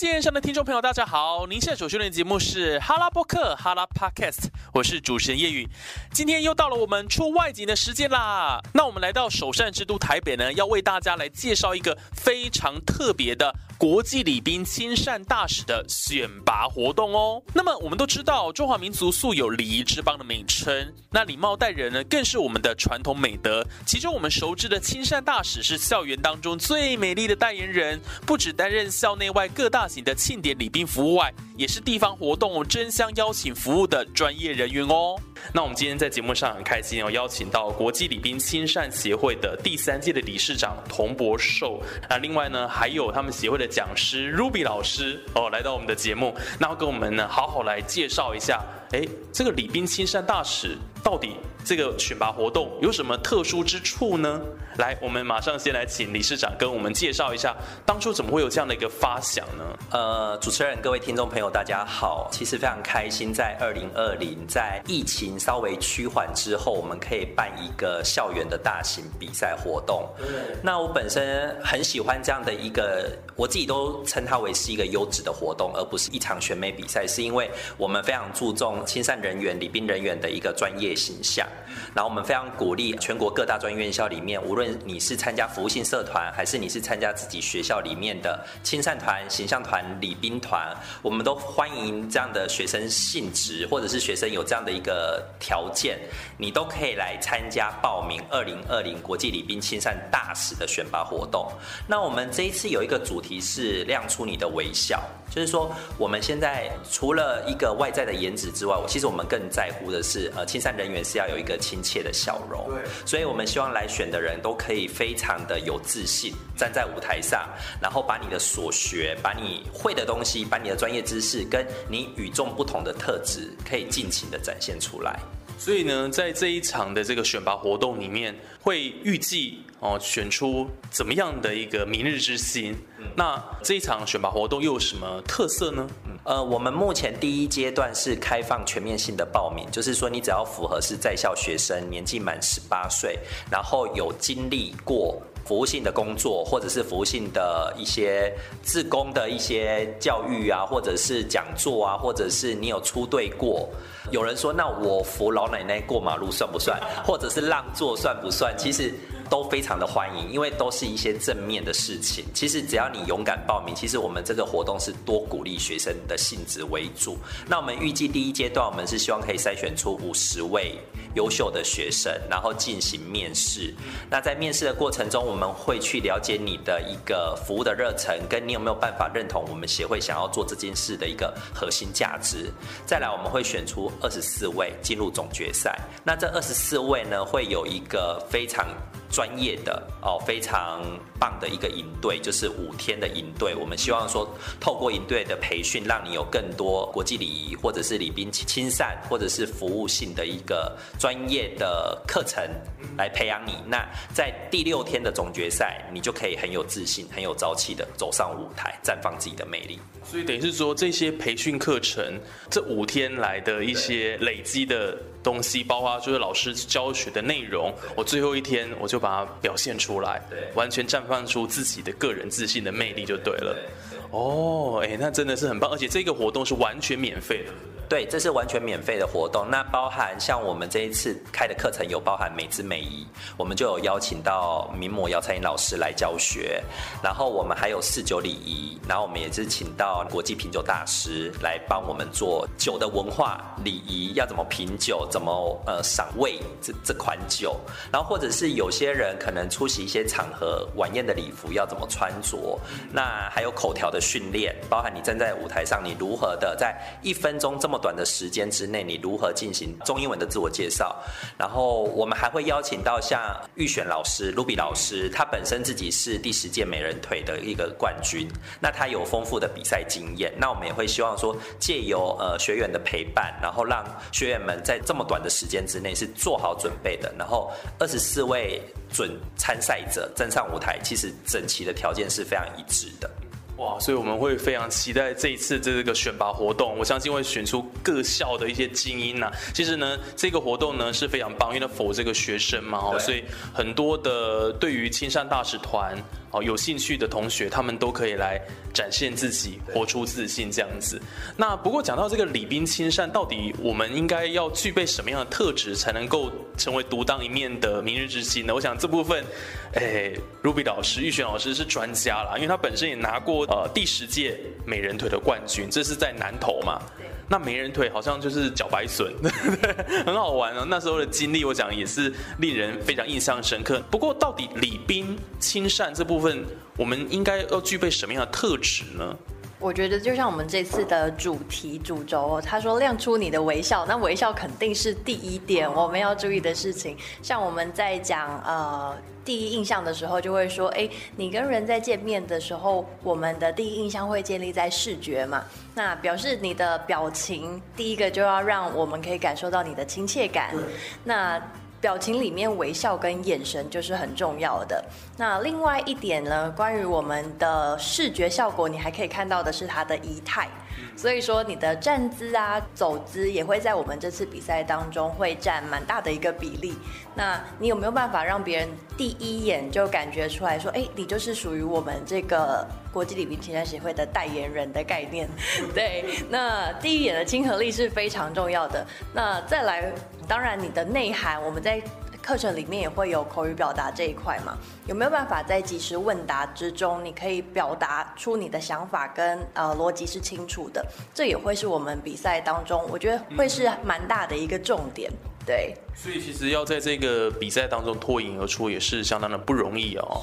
线上的听众朋友，大家好！您现在所收听的节目是哈拉波克哈拉 Podcast，我是主持人叶宇。今天又到了我们出外景的时间啦。那我们来到首善之都台北呢，要为大家来介绍一个非常特别的国际礼宾亲善大使的选拔活动哦。那么我们都知道，中华民族素有礼仪之邦的美称，那礼貌待人呢，更是我们的传统美德。其中我们熟知的亲善大使是校园当中最美丽的代言人，不只担任校内外各大型的庆典礼宾服务外，也是地方活动争相邀请服务的专业人员哦。那我们今天在节目上很开心哦，邀请到国际礼宾亲善协会的第三届的理事长童博寿，那另外呢还有他们协会的讲师 Ruby 老师哦，来到我们的节目，那要跟我们呢好好来介绍一下，哎，这个礼宾亲善大使到底这个选拔活动有什么特殊之处呢？来，我们马上先来请理事长跟我们介绍一下，当初怎么会有这样的一个发想呢？呃，主持人、各位听众朋友，大家好。其实非常开心，在二零二零，在疫情稍微趋缓之后，我们可以办一个校园的大型比赛活动。那我本身很喜欢这样的一个，我自己都称它为是一个优质的活动，而不是一场选美比赛，是因为我们非常注重亲善人员、礼宾人员的一个专业形象。然后我们非常鼓励全国各大专院校里面，无论你是参加服务性社团，还是你是参加自己学校里面的亲善团、形象团、礼宾团，我们都欢迎这样的学生性质，或者是学生有这样的一个条件，你都可以来参加报名二零二零国际礼宾亲善大使的选拔活动。那我们这一次有一个主题是亮出你的微笑，就是说我们现在除了一个外在的颜值之外，我其实我们更在乎的是，呃，亲善人员是要有一个亲切的笑容。对，所以我们希望来选的人都可以非常的有自信，站在舞台上，然后把你的所学、把你会的东西、把你的专业知识跟你与众不同的特质，可以尽情的展现出来。所以呢，在这一场的这个选拔活动里面，会预计哦选出怎么样的一个明日之星？那这一场选拔活动又有什么特色呢？呃，我们目前第一阶段是开放全面性的报名，就是说你只要符合是在校学生，年纪满十八岁，然后有经历过服务性的工作，或者是服务性的一些自工的一些教育啊，或者是讲座啊，或者是你有出队过。有人说，那我扶老奶奶过马路算不算？或者是让座算不算？其实。都非常的欢迎，因为都是一些正面的事情。其实只要你勇敢报名，其实我们这个活动是多鼓励学生的性质为主。那我们预计第一阶段，我们是希望可以筛选出五十位优秀的学生，然后进行面试。那在面试的过程中，我们会去了解你的一个服务的热忱，跟你有没有办法认同我们协会想要做这件事的一个核心价值。再来，我们会选出二十四位进入总决赛。那这二十四位呢，会有一个非常。专业的哦，非常棒的一个营队，就是五天的营队。我们希望说，透过营队的培训，让你有更多国际礼仪，或者是礼宾亲善，或者是服务性的一个专业的课程来培养你。那在第六天的总决赛，你就可以很有自信、很有朝气的走上舞台，绽放自己的魅力。所以等于是说，这些培训课程这五天来的一些累积的东西，包括就是老师教学的内容，我最后一天我就把它表现出来，对，完全绽放出自己的个人自信的魅力就对了。哦，哎，那真的是很棒，而且这个活动是完全免费的。对，这是完全免费的活动。那包含像我们这一次开的课程有包含美姿美仪，我们就有邀请到名模姚彩英老师来教学。然后我们还有四酒礼仪，然后我们也是请到国际品酒大师来帮我们做酒的文化礼仪，要怎么品酒，怎么呃赏味这这款酒。然后或者是有些人可能出席一些场合晚宴的礼服要怎么穿着，那还有口条的训练，包含你站在舞台上，你如何的在一分钟这么短的时间之内，你如何进行中英文的自我介绍。然后我们还会邀请到像预选老师、卢比老师，他本身自己是第十届美人腿的一个冠军，那他有丰富的比赛经验。那我们也会希望说，借由呃学员的陪伴，然后让学员们在这么短的时间之内是做好准备的。然后二十四位准参赛者站上舞台，其实整齐的条件是非常一致的。哇，所以我们会非常期待这一次这个选拔活动，我相信会选出各校的一些精英呐。其实呢，这个活动呢是非常棒，因为否这个学生嘛，哦，所以很多的对于青山大使团。哦，有兴趣的同学，他们都可以来展现自己，活出自信这样子。那不过讲到这个礼宾亲善，到底我们应该要具备什么样的特质，才能够成为独当一面的明日之星呢？我想这部分，哎，Ruby 老师、玉璇老师是专家啦，因为他本身也拿过呃第十届美人腿的冠军，这是在南投嘛。那没人腿好像就是脚白笋，很好玩哦。那时候的经历，我讲也是令人非常印象深刻。不过，到底礼宾亲善这部分，我们应该要具备什么样的特质呢？我觉得就像我们这次的主题主轴，他说亮出你的微笑，那微笑肯定是第一点我们要注意的事情。像我们在讲呃第一印象的时候，就会说，哎，你跟人在见面的时候，我们的第一印象会建立在视觉嘛？那表示你的表情，第一个就要让我们可以感受到你的亲切感。那表情里面微笑跟眼神就是很重要的。那另外一点呢，关于我们的视觉效果，你还可以看到的是他的仪态。所以说你的站姿啊、走姿也会在我们这次比赛当中会占蛮大的一个比例。那你有没有办法让别人第一眼就感觉出来说，哎，你就是属于我们这个国际礼宾亲善协会的代言人的概念？对，那第一眼的亲和力是非常重要的。那再来，当然你的内涵，我们在。课程里面也会有口语表达这一块嘛？有没有办法在即时问答之中，你可以表达出你的想法跟呃逻辑是清楚的？这也会是我们比赛当中，我觉得会是蛮大的一个重点。对，所以其实要在这个比赛当中脱颖而出，也是相当的不容易哦。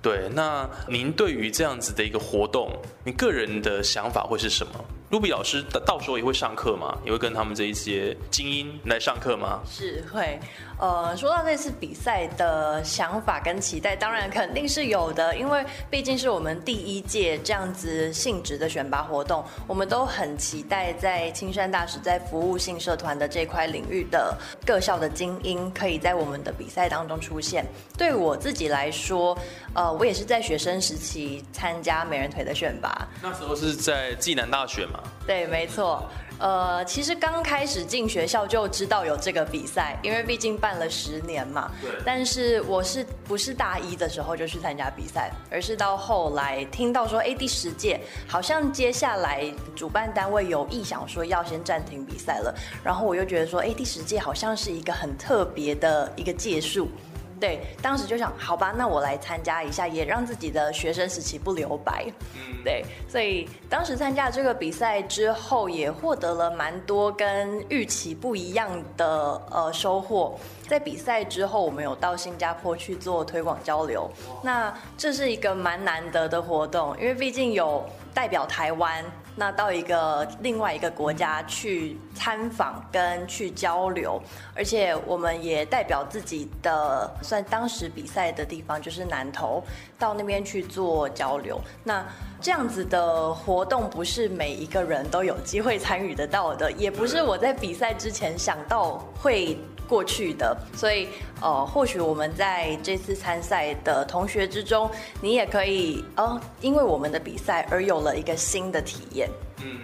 对，那您对于这样子的一个活动，你个人的想法会是什么？卢比老师到到时候也会上课吗？也会跟他们这一些精英来上课吗？是会。呃，说到这次比赛的想法跟期待，当然肯定是有的，因为毕竟是我们第一届这样子性质的选拔活动，我们都很期待在青山大使在服务性社团的这块领域的各校的精英，可以在我们的比赛当中出现。对我自己来说，呃，我也是在学生时期参加美人腿的选拔，那时候是在暨南大学嘛？对，没错。呃，其实刚开始进学校就知道有这个比赛，因为毕竟办了十年嘛。对。但是我是不是大一的时候就去参加比赛，而是到后来听到说，哎，第十届好像接下来主办单位有意想说要先暂停比赛了，然后我又觉得说，哎，第十届好像是一个很特别的一个届数。对，当时就想，好吧，那我来参加一下，也让自己的学生时期不留白。嗯，对，所以当时参加这个比赛之后，也获得了蛮多跟预期不一样的呃收获。在比赛之后，我们有到新加坡去做推广交流，那这是一个蛮难得的活动，因为毕竟有代表台湾。那到一个另外一个国家去参访跟去交流，而且我们也代表自己的算当时比赛的地方就是南投，到那边去做交流。那这样子的活动不是每一个人都有机会参与得到的，也不是我在比赛之前想到会。过去的，所以呃，或许我们在这次参赛的同学之中，你也可以哦，因为我们的比赛而有了一个新的体验。嗯，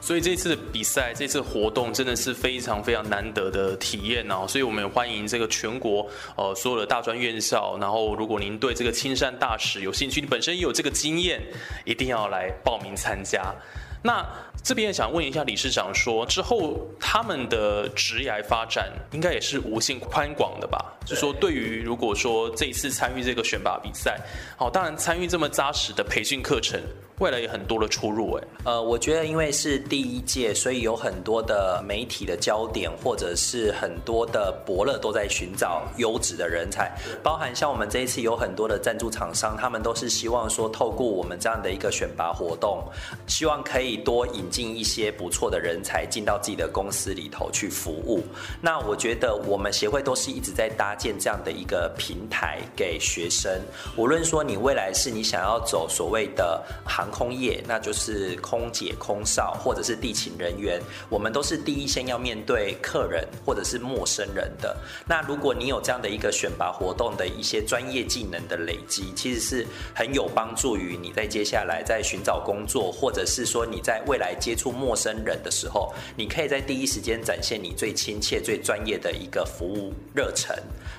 所以这次比赛，这次活动真的是非常非常难得的体验哦。所以我们也欢迎这个全国呃所有的大专院校，然后如果您对这个青山大使有兴趣，你本身也有这个经验，一定要来报名参加。那这边也想问一下理事长，说之后他们的职业发展应该也是无限宽广的吧？就说对于如果说这一次参与这个选拔比赛，好，当然参与这么扎实的培训课程，未来有很多的出入哎。呃，我觉得因为是第一届，所以有很多的媒体的焦点，或者是很多的伯乐都在寻找优质的人才，包含像我们这一次有很多的赞助厂商，他们都是希望说透过我们这样的一个选拔活动，希望可以多引进一些不错的人才进到自己的公司里头去服务。那我觉得我们协会都是一直在搭建这样的一个平台给学生，无论说你未来是你想要走所谓的空业，那就是空姐、空少，或者是地勤人员，我们都是第一先要面对客人或者是陌生人的。那如果你有这样的一个选拔活动的一些专业技能的累积，其实是很有帮助于你在接下来在寻找工作，或者是说你在未来接触陌生人的时候，你可以在第一时间展现你最亲切、最专业的一个服务热忱。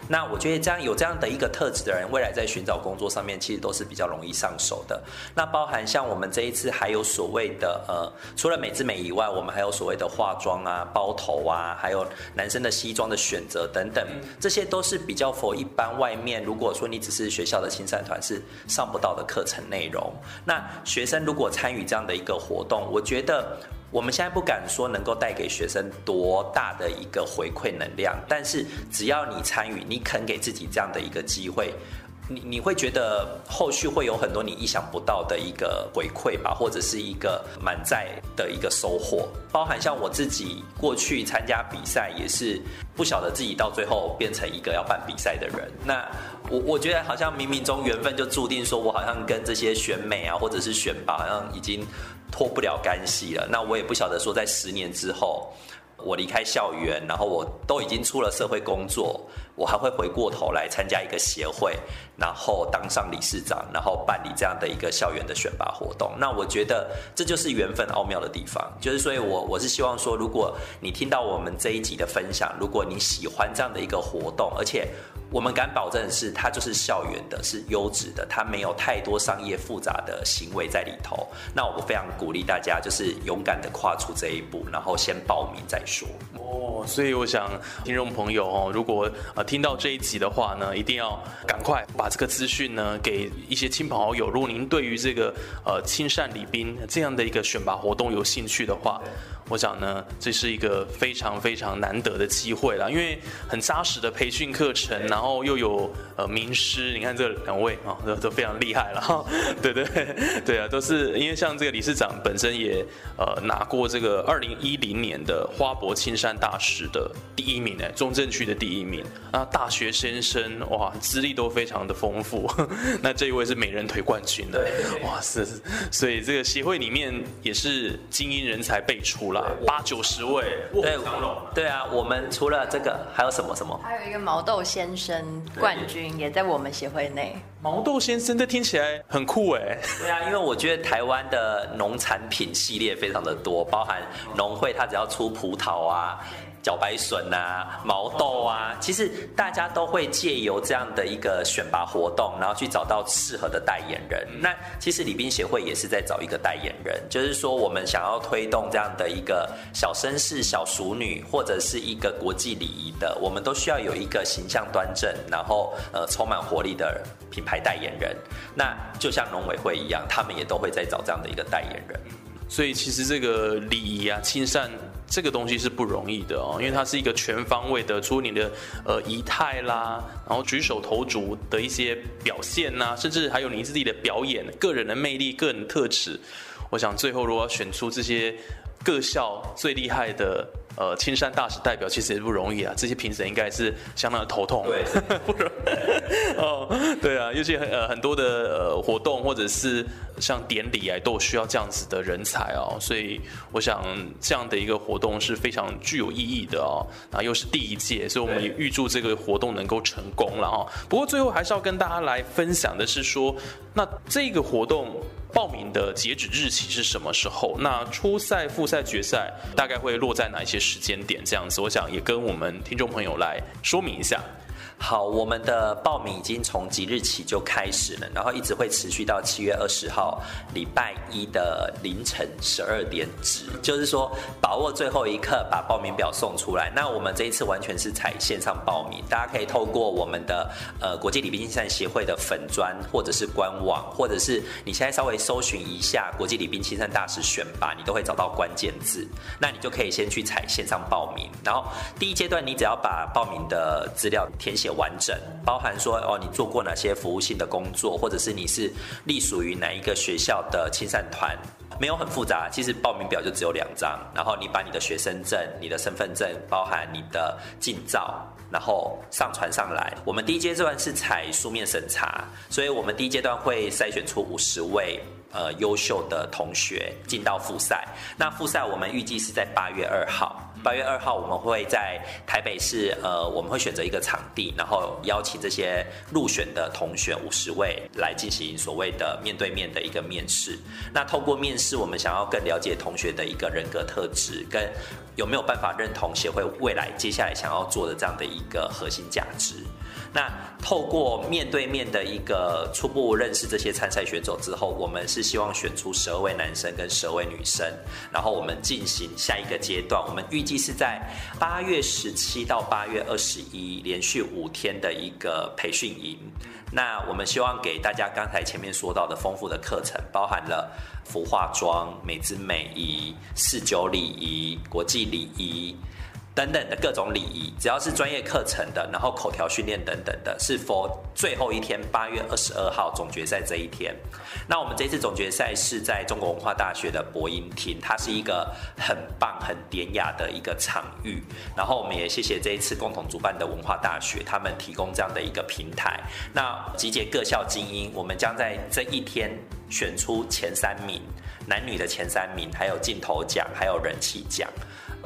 那我觉得这样有这样的一个特质的人，未来在寻找工作上面其实都是比较容易上手的。那包含像我们这一次还有所谓的呃，除了美之美以外，我们还有所谓的化妆啊、包头啊，还有男生的西装的选择等等，这些都是比较佛一般外面。如果说你只是学校的青善团是上不到的课程内容，那学生如果参与这样的一个活动，我觉得。我们现在不敢说能够带给学生多大的一个回馈能量，但是只要你参与，你肯给自己这样的一个机会，你你会觉得后续会有很多你意想不到的一个回馈吧，或者是一个满载的一个收获。包含像我自己过去参加比赛，也是不晓得自己到最后变成一个要办比赛的人。那我我觉得好像冥冥中缘分就注定说，我好像跟这些选美啊，或者是选拔，好像已经。脱不了干系了，那我也不晓得说，在十年之后，我离开校园，然后我都已经出了社会工作，我还会回过头来参加一个协会，然后当上理事长，然后办理这样的一个校园的选拔活动。那我觉得这就是缘分奥妙的地方，就是所以，我我是希望说，如果你听到我们这一集的分享，如果你喜欢这样的一个活动，而且。我们敢保证的是，它就是校园的，是优质的，它没有太多商业复杂的行为在里头。那我非常鼓励大家，就是勇敢的跨出这一步，然后先报名再说。哦，所以我想听众朋友哦，如果呃听到这一集的话呢，一定要赶快把这个资讯呢给一些亲朋好友。如果您对于这个呃亲善礼宾这样的一个选拔活动有兴趣的话。我想呢，这是一个非常非常难得的机会了，因为很扎实的培训课程，然后又有呃名师，你看这两位啊，都都非常厉害了 哈。对对对啊，都是因为像这个理事长本身也呃拿过这个二零一零年的花博青山大使的第一名哎，中正区的第一名啊，大学先生哇，资历都非常的丰富。那这一位是美人腿冠军的，哇是，所以这个协会里面也是精英人才辈出啦。八九十位，对，对啊，我们除了这个还有什么什么？还有一个毛豆先生冠军也在我们协会内。毛豆先生，这听起来很酷哎。对啊，因为我觉得台湾的农产品系列非常的多，包含农会，它只要出葡萄啊。茭白笋啊，毛豆啊，其实大家都会借由这样的一个选拔活动，然后去找到适合的代言人。那其实礼宾协会也是在找一个代言人，就是说我们想要推动这样的一个小绅士、小淑女，或者是一个国际礼仪的，我们都需要有一个形象端正，然后呃充满活力的品牌代言人。那就像农委会一样，他们也都会在找这样的一个代言人。所以其实这个礼仪啊，亲善。这个东西是不容易的哦，因为它是一个全方位的，除了你的呃仪态啦，然后举手投足的一些表现呐，甚至还有你自己的表演、个人的魅力、个人特质。我想最后如果要选出这些各校最厉害的。呃，青山大使代表其实也不容易啊，这些评审应该是相当的头痛。对，不容易。哦，对啊，尤其很呃很多的呃活动或者是像典礼啊，都需要这样子的人才哦。所以我想这样的一个活动是非常具有意义的哦。啊，又是第一届，所以我们也预祝这个活动能够成功了哈。不过最后还是要跟大家来分享的是说，那这个活动。报名的截止日期是什么时候？那初赛、复赛、决赛大概会落在哪一些时间点？这样子，我想也跟我们听众朋友来说明一下。好，我们的报名已经从即日起就开始了，然后一直会持续到七月二十号礼拜一的凌晨十二点止，就是说把握最后一刻把报名表送出来。那我们这一次完全是采线上报名，大家可以透过我们的呃国际礼宾亲善协会的粉砖，或者是官网，或者是你现在稍微搜寻一下国际礼宾亲善大使选拔，你都会找到关键字，那你就可以先去采线上报名。然后第一阶段你只要把报名的资料填填写。完整包含说哦，你做过哪些服务性的工作，或者是你是隶属于哪一个学校的亲善团，没有很复杂。其实报名表就只有两张，然后你把你的学生证、你的身份证，包含你的近照，然后上传上来。我们第一阶段是采书面审查，所以我们第一阶段会筛选出五十位呃优秀的同学进到复赛。那复赛我们预计是在八月二号。八月二号，我们会在台北市，呃，我们会选择一个场地，然后邀请这些入选的同学五十位来进行所谓的面对面的一个面试。那透过面试，我们想要更了解同学的一个人格特质，跟有没有办法认同协会未来接下来想要做的这样的一个核心价值。那透过面对面的一个初步认识这些参赛选手之后，我们是希望选出十二位男生跟十二位女生，然后我们进行下一个阶段。我们预计是在八月十七到八月二十一连续五天的一个培训营。那我们希望给大家刚才前面说到的丰富的课程，包含了服化妆、美姿美仪、四九礼仪、国际礼仪。等等的各种礼仪，只要是专业课程的，然后口条训练等等的，是否最后一天八月二十二号总决赛这一天？那我们这次总决赛是在中国文化大学的播音厅，它是一个很棒、很典雅的一个场域。然后我们也谢谢这一次共同主办的文化大学，他们提供这样的一个平台。那集结各校精英，我们将在这一天选出前三名，男女的前三名，还有镜头奖，还有人气奖。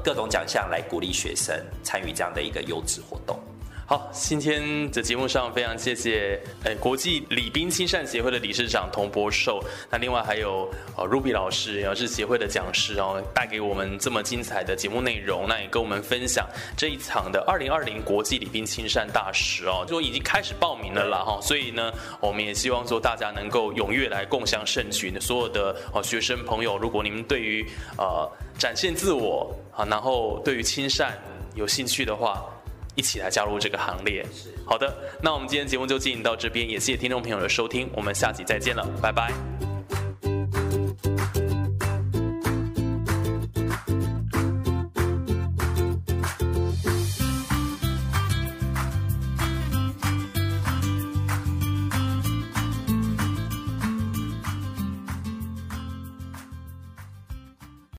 各种奖项来鼓励学生参与这样的一个优质活动。好，今天的节目上非常谢谢，呃，国际礼宾亲善协会的理事长童博寿，那另外还有呃 Ruby 老师，也是协会的讲师哦，带给我们这么精彩的节目内容，那也跟我们分享这一场的二零二零国际礼宾亲善大使哦，就已经开始报名了啦哈，所以呢，我们也希望说大家能够踊跃来共享盛举，所有的哦学生朋友，如果你们对于呃展现自我啊，然后对于亲善有兴趣的话。一起来加入这个行列。好的，那我们今天节目就进行到这边，也谢谢听众朋友的收听，我们下集再见了，拜拜。